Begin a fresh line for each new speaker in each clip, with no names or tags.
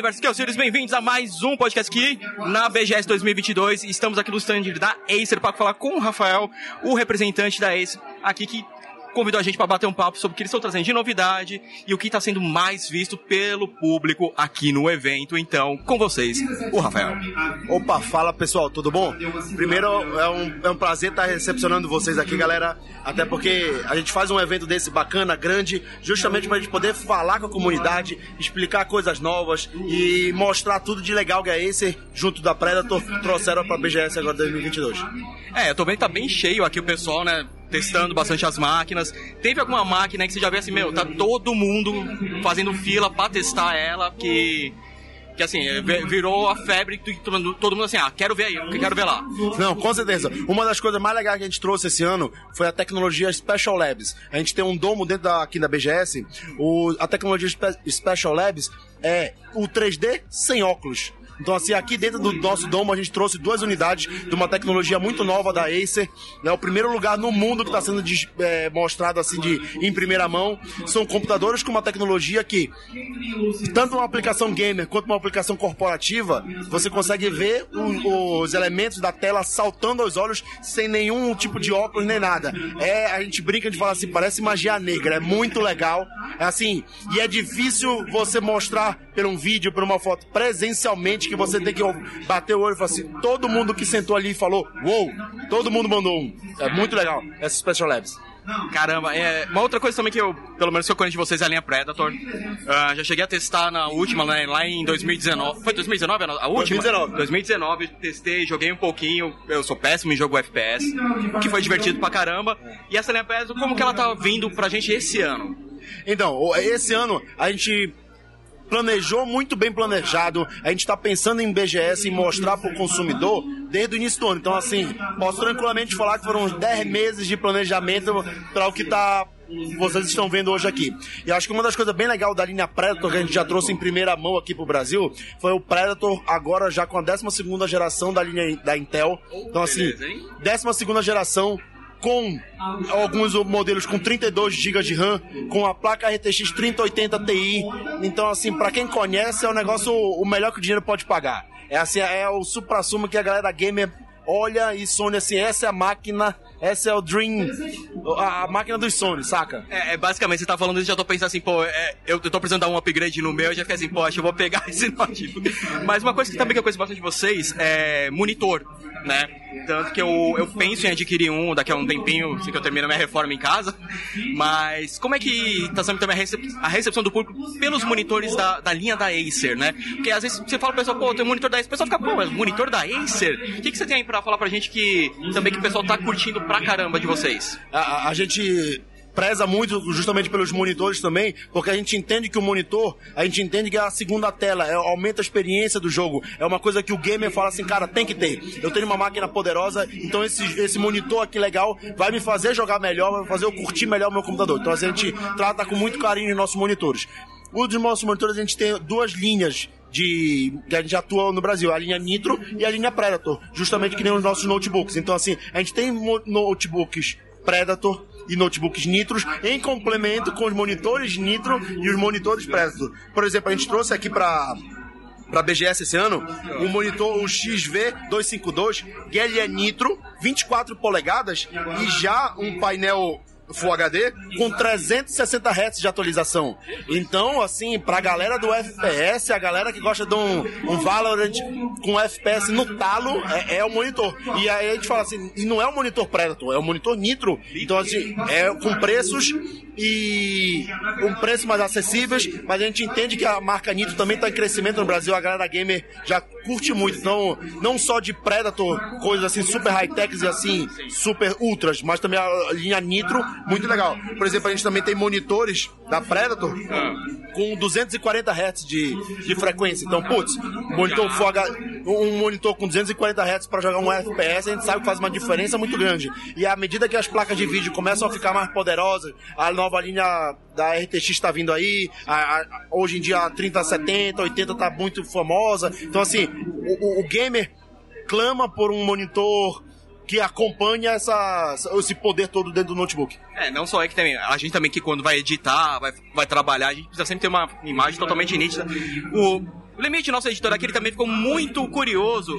Universo Sirius, bem-vindos a mais um podcast aqui na BGS 2022. Estamos aqui no stand da Acer para falar com o Rafael, o representante da Acer, aqui que convidou a gente para bater um papo sobre o que eles estão trazendo de novidade e o que está sendo mais visto pelo público aqui no evento. Então, com vocês, o Rafael.
Opa, fala pessoal, tudo bom? Primeiro, é um, é um prazer estar recepcionando vocês aqui, galera. Até porque a gente faz um evento desse bacana, grande, justamente para a gente poder falar com a comunidade, explicar coisas novas e mostrar tudo de legal que a Acer, junto da Predator, trouxeram para a BGS agora 2022.
É, eu tô vendo que tá bem cheio aqui o pessoal, né? Testando bastante as máquinas. Teve alguma máquina que você já vê assim, meu, tá todo mundo fazendo fila para testar ela, que que assim, virou a febre todo, mundo assim, ah, quero ver aí, quero ver lá.
Não, com certeza. Uma das coisas mais legais que a gente trouxe esse ano foi a tecnologia Special Labs. A gente tem um domo dentro da, aqui da BGS. O, a tecnologia Spe Special Labs é o 3D sem óculos. Então, assim, aqui dentro do nosso domo a gente trouxe duas unidades de uma tecnologia muito nova da Acer. Né? o primeiro lugar no mundo que está sendo de, é, mostrado assim de, em primeira mão. São computadores com uma tecnologia que, tanto uma aplicação gamer quanto uma aplicação corporativa, você consegue ver o, os elementos da tela saltando aos olhos sem nenhum tipo de óculos nem nada. É, a gente brinca de falar assim, parece magia negra, é muito legal. É assim, e é difícil você mostrar por um vídeo, por uma foto presencialmente que você tem que bater o olho e falar assim, todo mundo que sentou ali falou, uou, wow! todo mundo mandou um. É muito legal, essa Special Labs.
Caramba, é, uma outra coisa também que eu, pelo menos que eu conheço de vocês é a linha Predator. Uh, já cheguei a testar na última, né, lá em 2019. Foi 2019 a última?
2019.
2019, testei, joguei um pouquinho. Eu sou péssimo em jogo FPS, que foi divertido pra caramba. E essa linha Predator, como que ela tá vindo pra gente esse ano?
Então, esse ano a gente planejou muito bem planejado. A gente está pensando em BGS e mostrar para o consumidor desde o início do ano. Então, assim, posso tranquilamente falar que foram uns 10 meses de planejamento para o que está vocês estão vendo hoje aqui. E acho que uma das coisas bem legais da linha Predator que a gente já trouxe em primeira mão aqui pro Brasil foi o Predator agora já com a 12 geração da linha da Intel. Então assim, 12 geração com alguns modelos com 32 GB de RAM, com a placa RTX 3080 Ti. Então, assim, para quem conhece, é um negócio o melhor que o dinheiro pode pagar. É assim, é o supra-sumo que a galera gamer olha e sonha assim, essa é a máquina essa é o Dream. A, a máquina dos sonhos, saca?
É, é, basicamente, você tá falando isso, já tô pensando assim, pô, é, eu, eu tô precisando dar um upgrade no meu, já fiquei assim, que eu vou pegar esse notebook. Mas uma coisa que também que eu conheço bastante de vocês é monitor, né? Tanto que eu, eu penso em adquirir um daqui a um tempinho, assim que eu termino minha reforma em casa. Mas como é que tá sendo também a, recep a recepção do público pelos monitores da, da linha da Acer, né? Porque às vezes você fala pro pessoal, pô, tem um monitor da Acer, o pessoal fica, pô, mas monitor da Acer? O que, que você tem aí pra falar pra gente que também que o pessoal tá curtindo pra caramba de vocês?
A, a gente preza muito justamente pelos monitores também, porque a gente entende que o monitor, a gente entende que é a segunda tela, é, aumenta a experiência do jogo. É uma coisa que o gamer fala assim, cara, tem que ter. Eu tenho uma máquina poderosa, então esse, esse monitor aqui legal vai me fazer jogar melhor, vai fazer eu curtir melhor o meu computador. Então a gente trata com muito carinho os nossos monitores. Os nossos monitores a gente tem duas linhas de que a gente atua no Brasil, a linha Nitro e a linha Predator, justamente que nem os nossos notebooks. Então assim, a gente tem notebooks Predator e notebooks Nitros em complemento com os monitores Nitro e os monitores Predator. Por exemplo, a gente trouxe aqui para para BGS esse ano, um monitor, o XV252, que é nitro, 24 polegadas e já um painel Full HD com 360 Hz de atualização. Então, assim, pra galera do FPS, a galera que gosta de um, um Valorant com FPS no talo, é, é, o monitor. E aí a gente fala assim, e não é o monitor Predator, é o monitor Nitro. Então, assim, é com preços e um preço mais acessíveis, mas a gente entende que a marca Nitro também está em crescimento no Brasil, a galera gamer já curte muito, então não só de Predator, coisas assim super high-techs e assim, super ultras, mas também a linha Nitro, muito legal. Por exemplo, a gente também tem monitores da Predator com 240 Hz de, de frequência. Então, putz, monitor Full um monitor com 240 Hz para jogar um FPS, a gente sabe que faz uma diferença muito grande. E à medida que as placas de vídeo começam a ficar mais poderosas, a nova linha da RTX está vindo aí, a, a, hoje em dia a 3070, 80 está muito famosa. Então, assim, o, o, o gamer clama por um monitor que acompanha essa, esse poder todo dentro do notebook.
É, não só é que também, a gente também que quando vai editar, vai, vai trabalhar, a gente precisa sempre ter uma imagem totalmente nítida. O, O Limite, nosso editor aqui, ele também ficou muito curioso.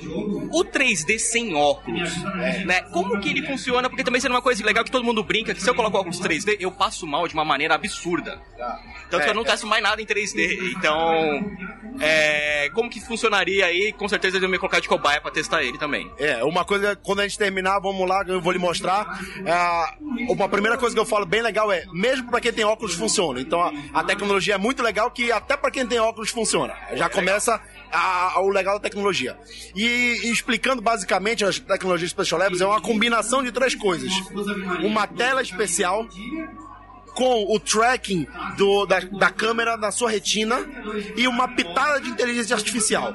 O 3D sem óculos,
É.
né? Como que ele funciona? Porque também sendo uma coisa legal que todo mundo brinca, que se eu coloco óculos 3D, eu passo mal de uma maneira absurda. Tanto
É,
que eu não testo mais nada em 3D. Então, é, como que funcionaria aí? Com certeza eu ia me colocar de cobaia pra testar ele também.
É, uma coisa, quando a gente terminar, vamos lá, eu vou lhe mostrar. É, uma primeira coisa que eu falo bem legal é, mesmo para quem tem óculos funciona. Então a, a tecnologia é muito legal que até para quem tem óculos funciona. Já começa a- a- o legal da tecnologia. E, e explicando basicamente as tecnologias Special Labs, é uma combinação de três coisas: uma tela especial com o tracking do- da, da câmera na sua retina e uma pitada de inteligência artificial.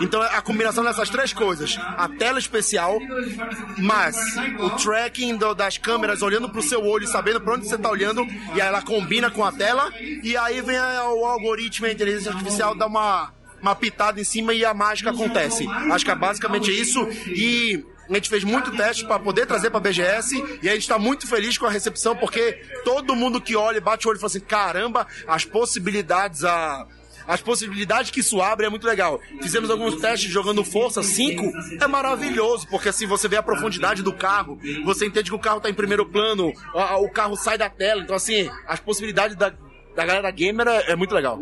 Então é a combinação dessas três coisas: a tela especial, mas o tracking do- das câmeras olhando pro seu olho, sabendo pra onde você tá olhando, e aí ela combina com a tela, e aí vem o algoritmo e a inteligência artificial dá uma, uma pitada em cima e a mágica acontece. Acho que é basicamente isso. E a gente fez muito teste para poder trazer para BGS e a gente está muito feliz com a recepção porque todo mundo que olha, bate o olho e fala assim: caramba, as possibilidades, a. As possibilidades que isso abre é muito legal. Fizemos alguns testes jogando Força 5, é maravilhoso, porque assim você vê a profundidade do carro, você entende que o carro tá em primeiro plano, a- o carro sai da tela, então assim, as possibilidades da, da galera gamer é, é muito legal.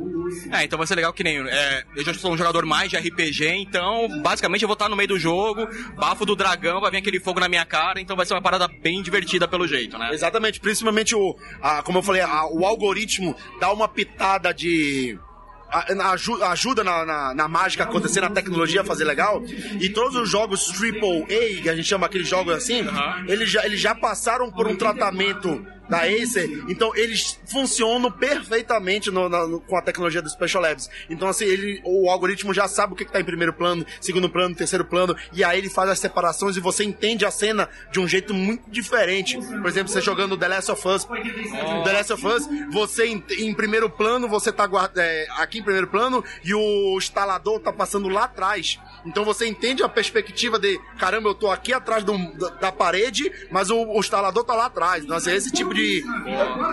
É, então vai ser legal que nem. é, eu já sou um jogador mais de RPG, então basicamente eu vou estar no meio do jogo, bafo do dragão, vai vir aquele fogo na minha cara, então vai ser uma parada bem divertida pelo jeito, né?
Exatamente, principalmente o, a- como eu falei, a- o algoritmo dá uma pitada de. a- aju- ajuda na, na, na mágica acontecer, na tecnologia a fazer legal. E todos os jogos AAA, que a gente chama aqueles jogos assim,
Aham.
eles, já, eles já passaram por um tratamento da Acer, então eles funcionam perfeitamente no- na- no- com a tecnologia do Special Labs. Então, assim, ele, o algoritmo já sabe o que está em primeiro plano, segundo plano, terceiro plano, e aí ele faz as separações e você entende a cena de um jeito muito diferente. Por exemplo, você jogando The Last of Us. The Last of Us, você em, em primeiro plano, você tá guarda, é, aqui em primeiro plano e o instalador tá passando lá atrás. Então você entende a perspectiva de, caramba, eu tô aqui atrás do- da, da parede, mas o, o instalador tá lá atrás. Então, assim, esse tipo de.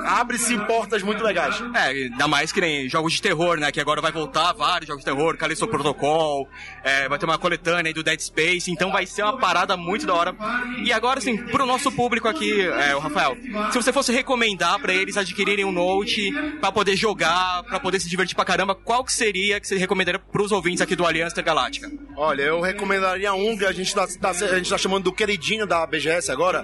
Abre-se portas muito legais.
É, ainda mais que nem jogos de terror, né? Que agora vai voltar vários jogos de terror, Callisto Protocol, é, vai ter uma coletânea aí do Dead Space, então vai ser uma parada muito da hora. E agora, assim, pro nosso público aqui, é, o Rafael, se você fosse recomendar pra eles adquirirem um Note pra poder jogar, pra poder se divertir pra caramba, qual que seria que você recomendaria pros ouvintes aqui do Aliança Intergaláctica?
Olha, eu recomendaria um que a gente tá, tá- a gente tá chamando do queridinho da BGS agora.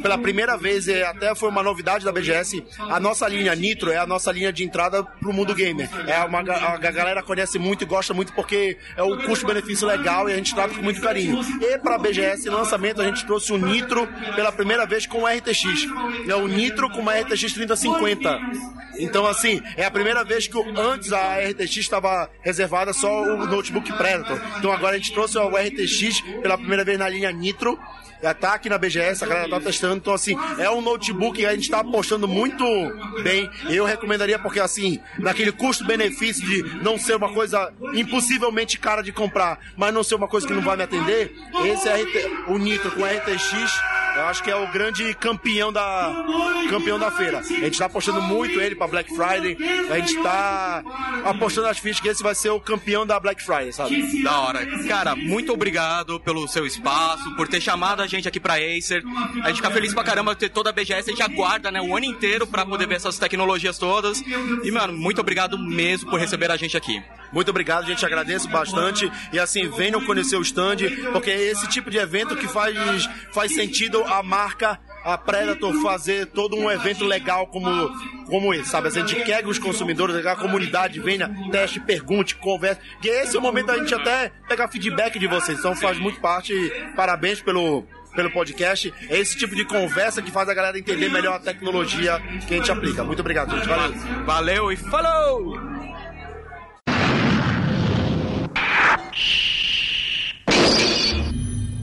Pela primeira vez, e até foi uma novidade da BGS, a nossa linha Nitro é a nossa linha de entrada pro mundo gamer. É uma a, a galera conhece muito e gosta muito porque é um custo-benefício legal e a gente trata com muito carinho. E pra BGS lançamento a gente trouxe o Nitro pela primeira vez com o RTX. É o Nitro com uma RTX 3050. Então assim, é a primeira vez que o- antes a RTX estava reservada só o notebook Predator. Então agora a gente trouxe o RTX pela primeira vez na linha Nitro. Já tá aqui na BGS, a galera tá testando. Então, assim, é um notebook que a gente tá apostando muito bem. Eu recomendaria porque, assim, naquele custo-benefício de não ser uma coisa impossivelmente cara de comprar, mas não ser uma coisa que não vai me atender, esse é o Nitro com RTX, eu acho que é o grande campeão da campeão da feira. A gente tá apostando muito ele pra Black Friday. A gente tá apostando as fichas que esse vai ser o campeão da Black Friday, sabe?
Da hora. Cara, muito obrigado pelo seu espaço, por ter chamado a gente aqui pra Acer. A gente fica feliz pra caramba ter toda a BGS, a gente aguarda, né, o ano inteiro pra poder ver essas tecnologias todas. E, mano, muito obrigado mesmo por receber a gente aqui.
Muito obrigado, gente. Agradeço bastante. E assim, venham conhecer o stand, porque é esse tipo de evento que faz, faz sentido a marca, a Predator, fazer todo um evento legal como, como esse, sabe? A gente quer que os consumidores, a comunidade venha, teste, pergunte, converse. Que esse é o momento da gente até pegar feedback de vocês. Então faz muito parte. Parabéns pelo. Pelo podcast, é esse tipo de conversa que faz a galera entender melhor a tecnologia que a gente aplica. Muito obrigado, gente. Valeu.
Valeu e falou!